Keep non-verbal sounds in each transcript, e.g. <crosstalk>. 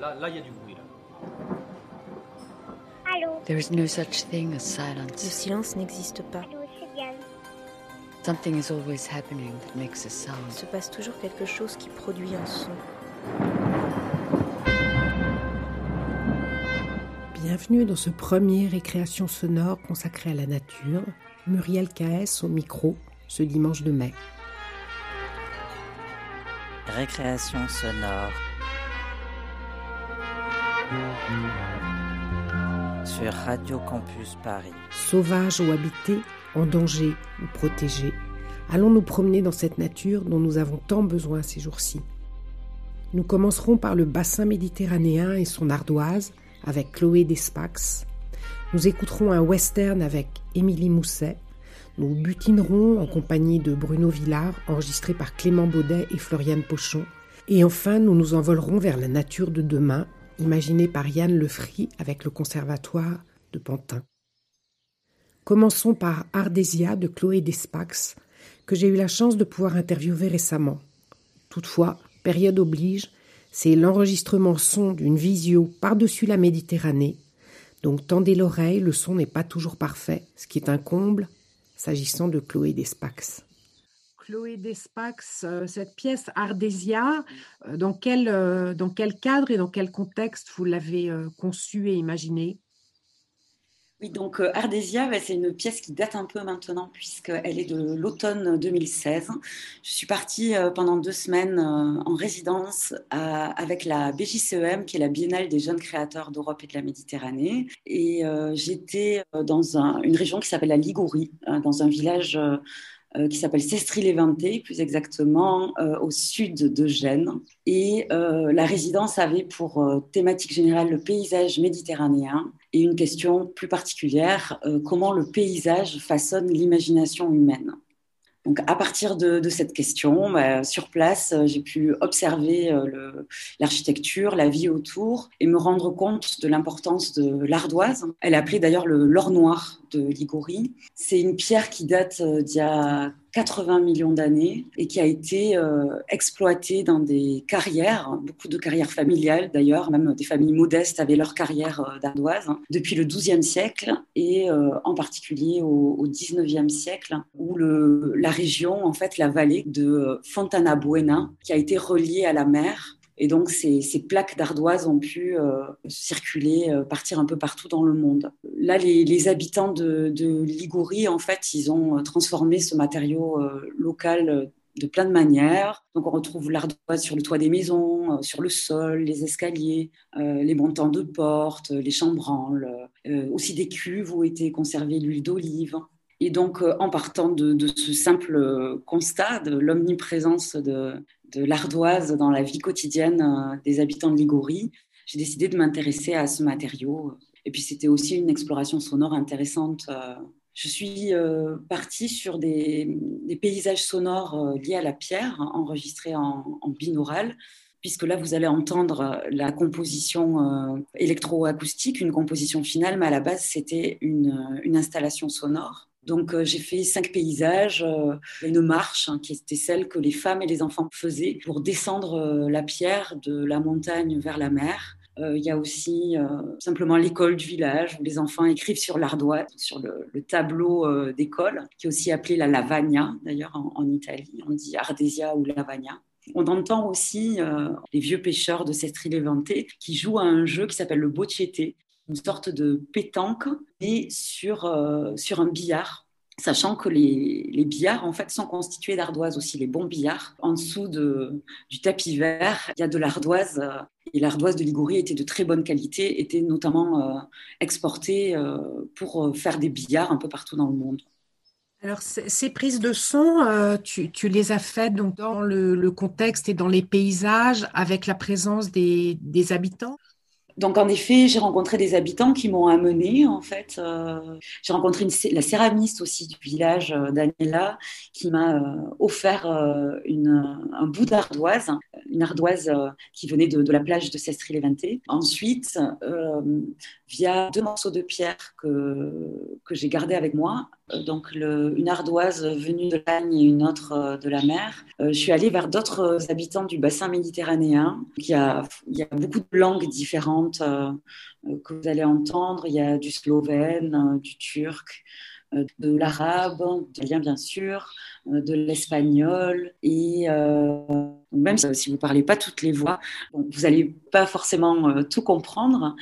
Là, là, il y a du bruit. Là. Allô There is no such thing as silence. Le silence n'existe pas. Allô, c'est Diane. Something is always happening that makes a Il sound. se passe toujours quelque chose qui produit un son. Bienvenue dans ce premier récréation sonore consacré à la nature. Muriel KS au micro ce dimanche de mai. Récréation sonore. Sur Radio Campus Paris. Sauvages ou habités, en danger ou protégés, allons nous promener dans cette nature dont nous avons tant besoin ces jours-ci. Nous commencerons par le bassin méditerranéen et son ardoise avec Chloé Despax. Nous écouterons un western avec Émilie Mousset. Nous butinerons en compagnie de Bruno Villard, enregistré par Clément Baudet et Floriane Pochon. Et enfin, nous nous envolerons vers la nature de demain, imaginée par Yann Lefry avec le Conservatoire de Pantin. Commençons par Ardésia de Chloé Despax, que j'ai eu la chance de pouvoir interviewer récemment. Toutefois, période oblige, c'est l'enregistrement son d'une visio par-dessus la Méditerranée. Donc tendez l'oreille, le son n'est pas toujours parfait, ce qui est un comble s'agissant de Chloé Despax. Chloé Despax, euh, cette pièce Ardésia, euh, dans quel, euh, dans quel cadre et dans quel contexte vous l'avez conçue et imaginée? Oui, donc Ardésia, c'est une pièce qui date un peu maintenant puisqu'elle est de l'automne 2016. Je suis partie pendant deux semaines en résidence avec la BJCEM, qui est la Biennale des jeunes créateurs d'Europe et de la Méditerranée. Et j'étais dans un- une région qui s'appelle la Ligurie, dans un village qui s'appelle Sestri-Levante, plus exactement euh, au sud de Gênes. Et euh, la résidence avait pour euh, thématique générale le paysage méditerranéen et une question plus particulière, euh, comment le paysage façonne l'imagination humaine. Donc à partir de, cette question, bah, sur place, euh, j'ai pu observer euh, l'architecture, la vie autour et me rendre compte de l'importance de l'ardoise. Elle est appelée d'ailleurs le l'or noir de. C'est une pierre qui date euh, d'il y a 80 millions d'années et qui a été euh, exploitée dans des carrières, beaucoup de carrières familiales d'ailleurs, même des familles modestes avaient leur carrière euh, d'ardoise, hein, depuis le XIIe siècle et en particulier au, XIXe siècle, où la région, en fait la vallée de Fontana Buena, qui a été reliée à la mer, et donc, ces, plaques d'ardoise ont pu euh, circuler, euh, partir un peu partout dans le monde. Là, les, habitants de, de en fait, ils ont euh, transformé ce matériau local de plein de manières. Donc, on retrouve l'ardoise sur le toit des maisons, sur le sol, les escaliers, les montants de portes, les chambranles, aussi des cuves où était conservée l'huile d'olive. Et donc, en partant de, de ce simple constat de l'omniprésence de, de l'ardoise dans la vie quotidienne euh, des habitants de Ligurie, j'ai décidé de m'intéresser à ce matériau. Et puis c'était aussi une exploration sonore intéressante. euh. Je suis euh, partie sur des, paysages sonores liés à la pierre, enregistrés en, binaural, puisque là vous allez entendre la composition électroacoustique, une composition finale, mais à la base c'était une installation sonore. Donc euh, j'ai fait cinq paysages, euh, une marche hein, qui était celle que les femmes et les enfants faisaient pour descendre euh, la pierre de la montagne vers la mer. Il y a aussi simplement l'école du village où les enfants écrivent sur l'ardoise, sur le, le tableau d'école, qui est aussi appelé la lavagna, d'ailleurs en, Italie, on dit Ardésia ou lavagna. On entend aussi les vieux pêcheurs de Sestri-Levante qui jouent à un jeu qui s'appelle le bocciette, une sorte de pétanque, mais sur, euh, sur un billard. Sachant que les, les billards en fait sont constitués d'ardoise aussi, les bons billards. En dessous de, du tapis vert, il y a de l'ardoise euh, et l'ardoise de Ligurie était de très bonne qualité, était notamment euh, exportée pour faire des billards un peu partout dans le monde. Alors, ces prises de son, tu, tu les as faites donc dans le, le contexte et dans les paysages avec la présence des, des habitants? Donc en effet, j'ai rencontré des habitants qui m'ont amené en fait. euh, j'ai rencontré la céramiste aussi du village, euh, qui m'a euh, offert euh, un bout d'ardoise, une ardoise qui venait de, la plage de Sestri-Levante. Ensuite, via deux morceaux de pierre que, que j'ai gardés avec moi, donc une ardoise venue de l'Agne et une autre de la mer. je suis allée vers d'autres habitants du bassin méditerranéen. Il y a beaucoup de langues différentes que vous allez entendre. Il y a du slovène, du turc, euh, de l'arabe, de l'italien bien sûr, euh, de l'espagnol. Et euh, même si vous ne parlez pas toutes les voix, vous n'allez pas forcément tout comprendre.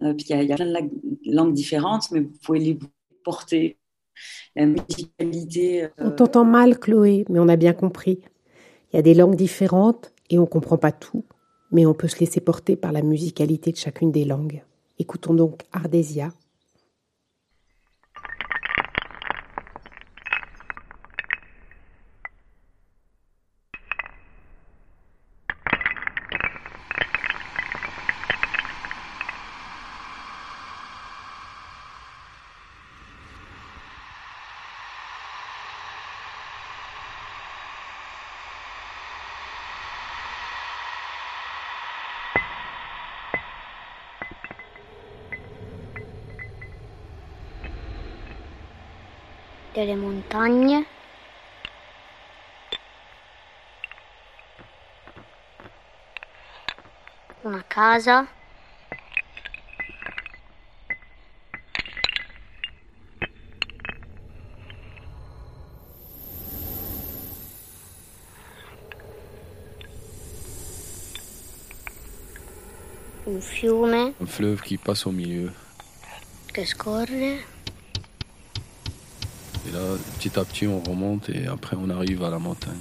puis il y, a plein de langues différentes, mais vous pouvez les porter. On t'entend mal, Chloé, mais on a bien compris. Il y a des langues différentes et on ne comprend pas tout, mais on peut se laisser porter par la musicalité de chacune des langues. Écoutons donc Ardésia delle montagne. Una casa. Un fiume. Un fleuve qui passe au milieu. Che scorre. Et là, petit à petit, on remonte et après, on arrive à la montagne.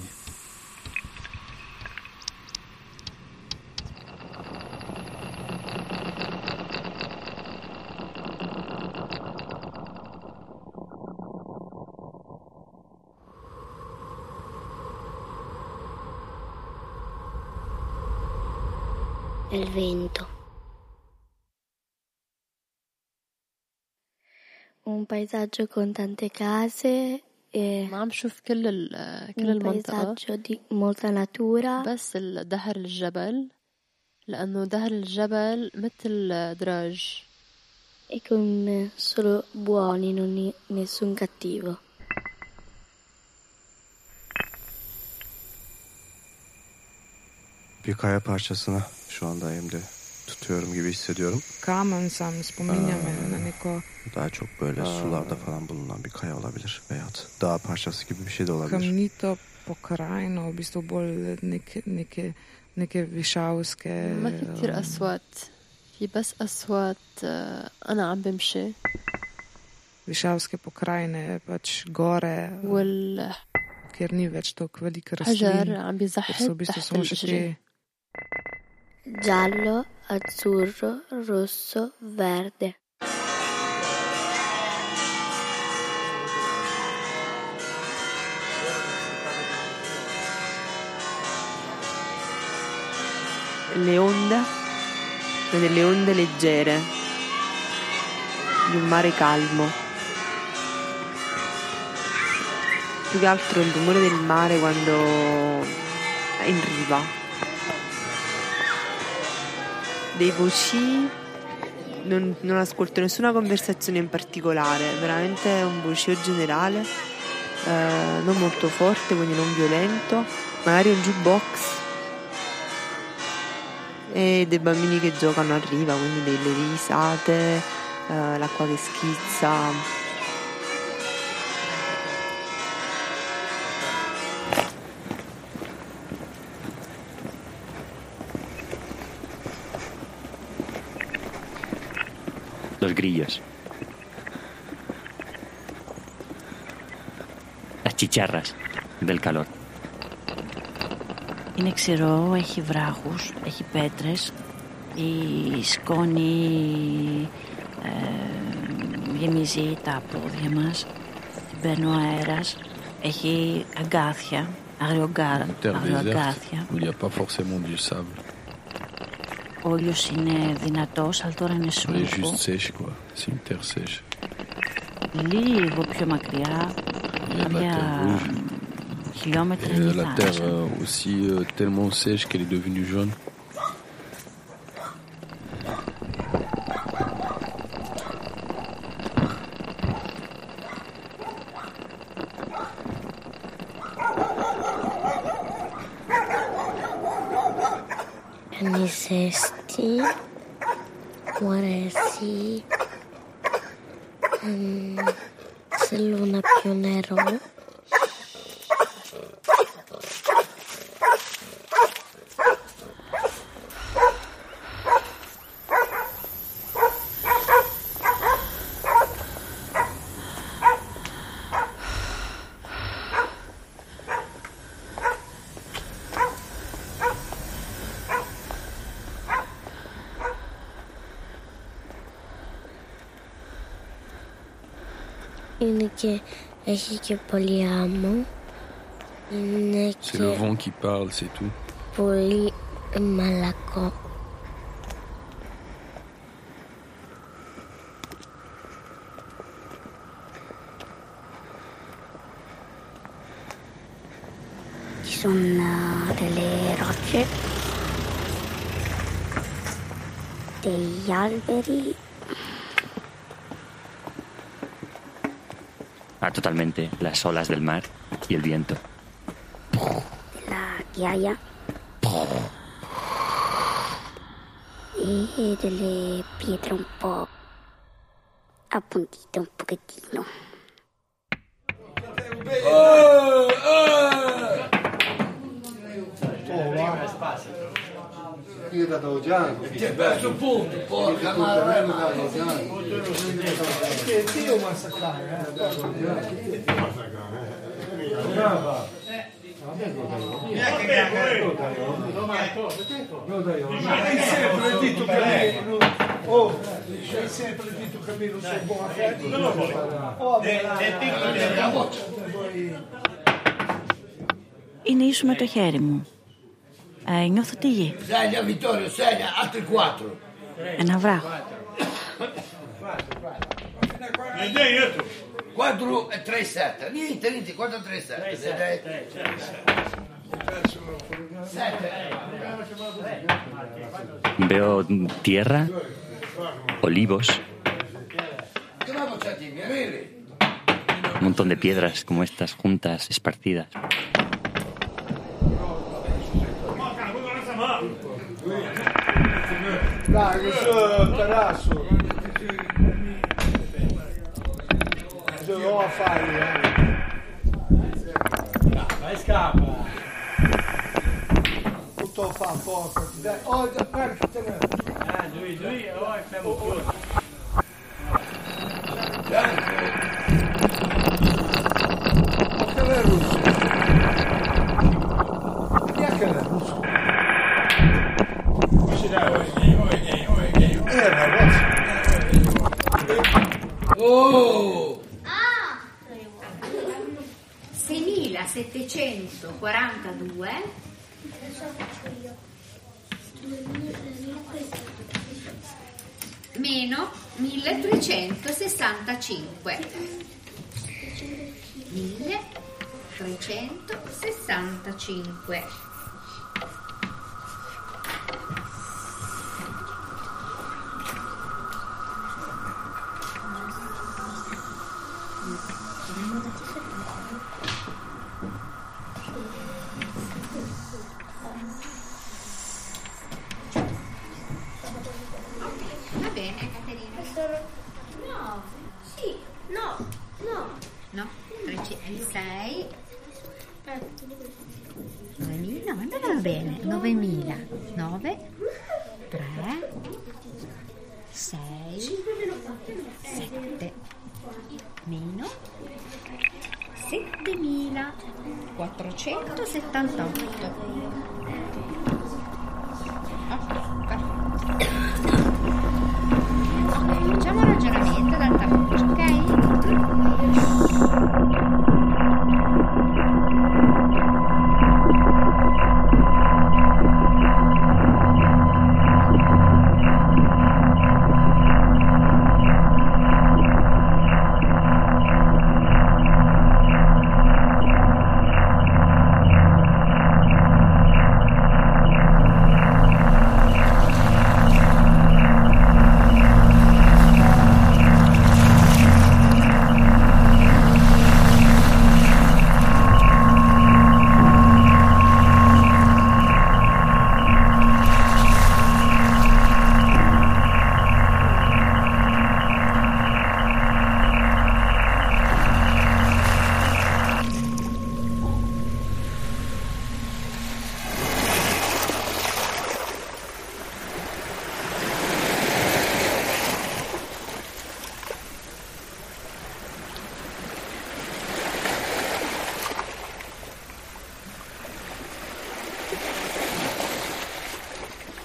paesaggio con tante case e ما عم شوف كل كل المنطقة دي molta natura بس دهر الجبل لأنه دهر الجبل مثل دراج e con solo buoni, non nessun cattivo. Bir kaya parçasına şu anda elimde tutuyorum gibi hissediyorum. Kamen sam spominja me na neko... Daha çok böyle sularda falan bulunan bir kaya olabilir. Veya dağ parçası gibi bir şey de olabilir. Kamnito pokrajino, v bistvu bolj neke, neke, neke višavske... ما في كثير أصوات في بس أصوات أنا عم بمشي višavske pokrajine, pač gore, وال kjer ni več toliko veliko حجر rastlin, عم ker بيزحف so v bistvu تحت samo še الأشجار te Giallo, azzurro, rosso, verde. le onde delle onde leggere di un mare calmo. Più che altro il rumore del mare quando è in riva. Dei voci non, non ascolto nessuna conversazione in particolare, veramente un vocio generale, eh, non molto forte, quindi non violento, magari un jukebox e dei bambini che giocano a riva, quindi delle risate, eh, l'acqua che schizza. Los grillos. Las chicharras del calor. Είναι ξηρό, έχει βράχους, έχει πέτρες, η σκόνη ε, γεμίζει τα πόδια μας, μπαίνει ο αέρας, έχει αγκάθια, αγριογκάρα, αγριοαγκάθια. Où il n'y a pas forcément du sable. Ο ήλιος είναι δυνατός, αλλά τώρα είναι σούρικο. Λίγο πιο μακριά, μια χιλιόμετρα είναι η θάλασσα. is este, what is he? Um, es el luna pionero. que, ainsi que polyamour. C'est le vent qui parle, c'est tout. Polymalacon. Sono delle rocce, degli alberi totalmente las olas del mar y el viento. La que haya. Y dele piedra un poco. A puntito un poquitino. ¡Oh! qui da Dogiano. Che bello punto, porca madre. Che Dio massacrare, eh. Brava. Oh, sempre detto che mi non sei buona fede. Non lo voglio. È piccolo. Είναι ίσου με το χέρι μου. Eh, ingosto TG. Segna Vittorio, segna, altri quattro. E ne avrà. Quattro e tre sette. Niente, niente, quattro e tre sette. Sette. Veo tierra, olivos, un montón de piedras como estas juntas, esparcidas. Dai, su, Tarasso. Ce l'ho a fare, eh. Vai scappa. Tutto fa poco. Dai, oh, già perché Eh, lui, lui, oh, è fermo Che Oh! 6742 meno 1365 1365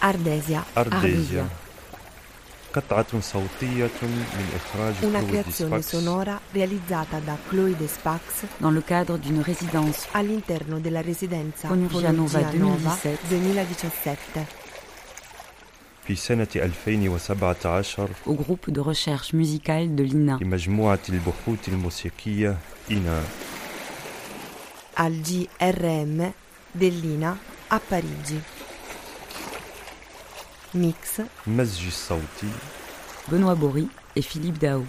Ardesia. Ardesia. قطعة صوتية من إخراج Una Chloé creazione Despax sonora realizzata da Chloe Despax dans le cadre d'une résidence all'interno della residenza Fonurgia Nova Fonurgia Nova 2017 2017 في سنة 2017 au groupe de recherche musicale de l'INA لمجموعة البحوث الموسيقية إنا al GRM dell'INA a Parigi. Mix. Benoît Bory et Philippe Dao.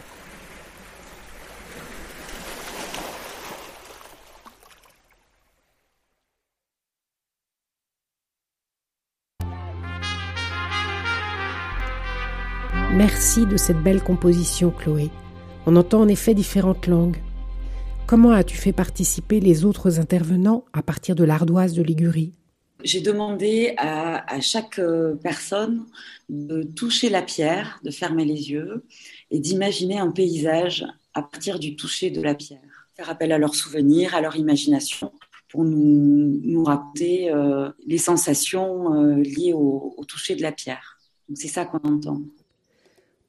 Merci de cette belle composition, Chloé. On entend en effet différentes langues. Comment as-tu fait participer les autres intervenants à partir de l'ardoise de Ligurie? J'ai demandé à, chaque euh, personne de toucher la pierre, de fermer les yeux et d'imaginer un paysage à partir du toucher de la pierre. Faire appel à leurs souvenirs, à leur imagination pour nous, raconter euh, les sensations euh, liées au, au toucher de la pierre. C'est ça qu'on entend.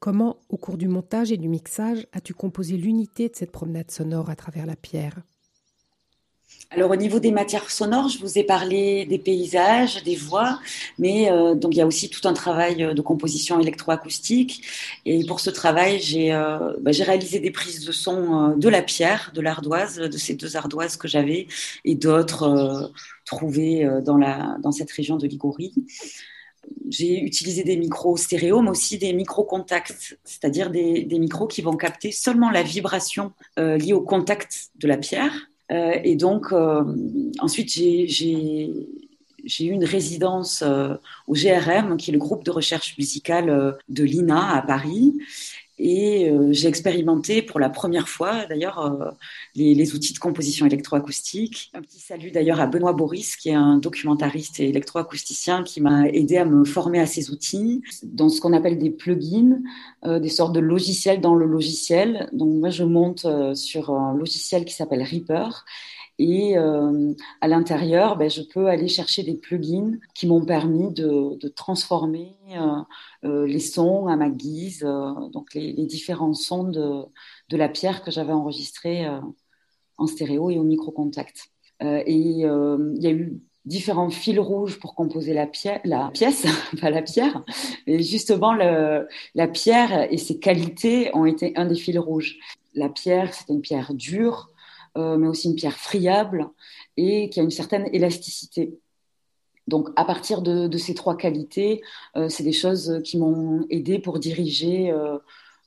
Comment, au cours du montage et du mixage, as-tu composé l'unité de cette promenade sonore à travers la pierre? Alors au niveau des matières sonores, je vous ai parlé des paysages, des voix, mais euh, donc il y a aussi tout un travail de composition électroacoustique. Et pour ce travail, j'ai euh, bah, réalisé des prises de son euh, de la pierre, de l'ardoise, de ces deux ardoises que j'avais et d'autres euh, trouvées euh, dans cette région de Ligurie. J'ai utilisé des micros stéréo, mais aussi des micros contacts, c'est-à-dire des, micros qui vont capter seulement la vibration euh, liée au contact de la pierre. Euh, et donc, euh, ensuite, j'ai- eu une résidence euh, au GRM, qui est le groupe de recherche musicale de l'INA à Paris. Et euh, j'ai expérimenté pour la première fois, d'ailleurs, euh, les, les outils de composition électroacoustique. Un petit salut d'ailleurs à Benoît Boris, qui est un documentariste et électroacousticien qui m'a aidé à me former à ces outils, dans ce qu'on appelle des plugins, euh, des sortes de logiciels dans le logiciel. Donc moi, je monte euh, sur un logiciel qui s'appelle Reaper. Et euh, à l'intérieur, ben, je peux aller chercher des plugins qui m'ont permis de, transformer euh, euh, les sons à ma guise, donc les, différents sons de, la pierre que j'avais enregistrés en stéréo et au micro-contact. Et il y a eu différents fils rouges pour composer la, pièce, <laughs> pas la pierre. Et justement, la pierre et ses qualités ont été un des fils rouges. La pierre, c'est une pierre dure, mais aussi une pierre friable et qui a une certaine élasticité. Donc, à partir de, ces trois qualités, euh, c'est des choses qui m'ont aidé pour diriger euh,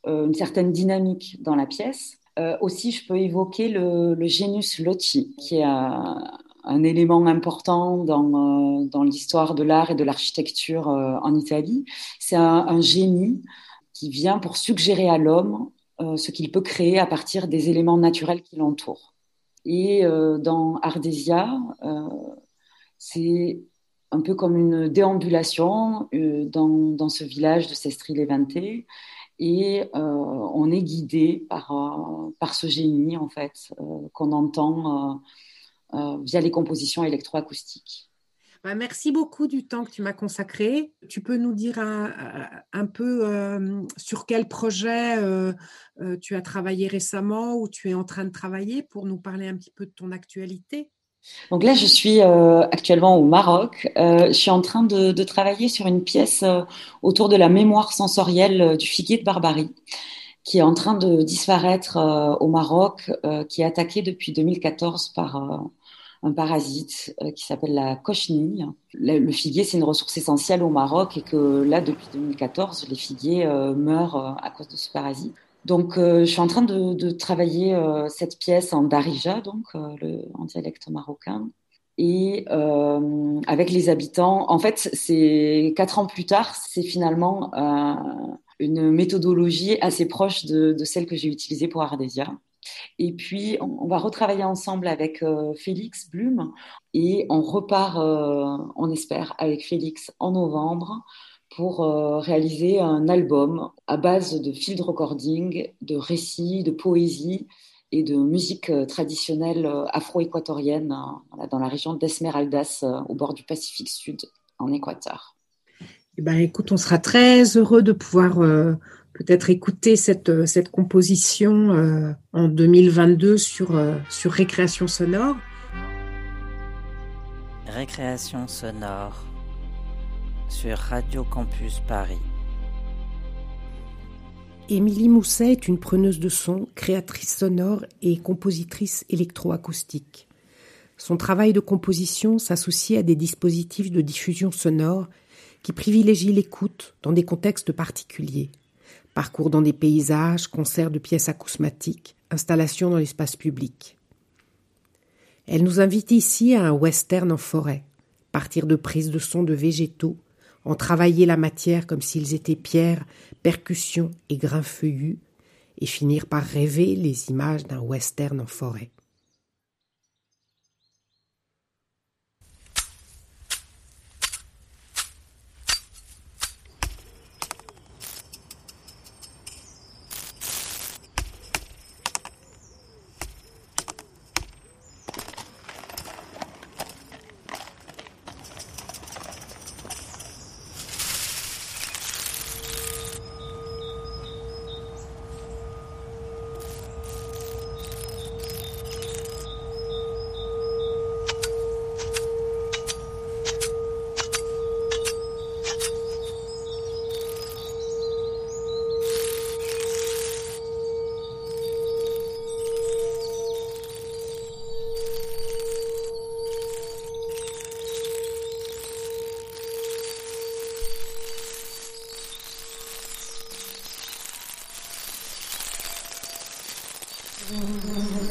euh, une certaine dynamique dans la pièce. Euh, aussi, je peux évoquer le, le genus qui est un, élément important dans, euh, l'histoire de l'art et de l'architecture euh, en Italie. C'est un, génie qui vient pour suggérer à l'homme euh, ce qu'il peut créer à partir des éléments naturels qui l'entourent. Et euh, dans Ardesia, euh, c'est un peu comme une déambulation euh, dans, dans ce village de Sestri Levante. Et euh, on est guidé par, euh, par ce génie, en fait, euh, qu'on entend euh, euh, via les compositions électroacoustiques. Merci beaucoup du temps que tu m'as consacré. Tu peux nous dire un, peu euh, sur quel projet euh, euh, tu as travaillé récemment ou tu es en train de travailler pour nous parler un petit peu de ton actualité? Donc là, je suis actuellement au Maroc. Je suis en train de, travailler sur une pièce autour de la mémoire sensorielle du figuier de Barbarie, qui est en train de disparaître au Maroc, qui est attaqué depuis 2014 par un parasite euh, qui s'appelle la cochenille. Le, figuier, c'est une ressource essentielle au Maroc et que là, depuis 2014, les figuiers euh, meurent euh, à cause de ce parasite. Donc, je suis en train de, travailler cette pièce en darija, donc le, en dialecte marocain, et avec les habitants. En fait, c'est quatre ans plus tard, c'est finalement une méthodologie assez proche de, de celle que j'ai utilisée pour Ardesia. Et puis, on, va retravailler ensemble avec euh, Félix Blum et on repart, euh, on espère, avec Félix en novembre pour euh, réaliser un album à base de field recording, de récits, de poésie et de musique traditionnelle afro-équatorienne voilà, dans la région d'Esmeraldas, au bord du Pacifique Sud, en Équateur. Eh ben, écoute, on sera très heureux de pouvoir peut-être écouter cette, euh, cette composition euh, en 2022 sur, euh, sur Récréation sonore. Récréation sonore sur Radio Campus Paris. Émilie Mousset est une preneuse de son, créatrice sonore et compositrice électroacoustique. Son travail de composition s'associe à des dispositifs de diffusion sonore qui privilégient l'écoute dans des contextes particuliers. Parcours dans des paysages, concerts de pièces acousmatiques, installations dans l'espace public. Elle nous invite ici à un western en forêt, partir de prises de sons de végétaux, en travailler la matière comme s'ils étaient pierres, percussions et grains feuillus, et finir par rêver les images d'un western en forêt. Mm-hmm.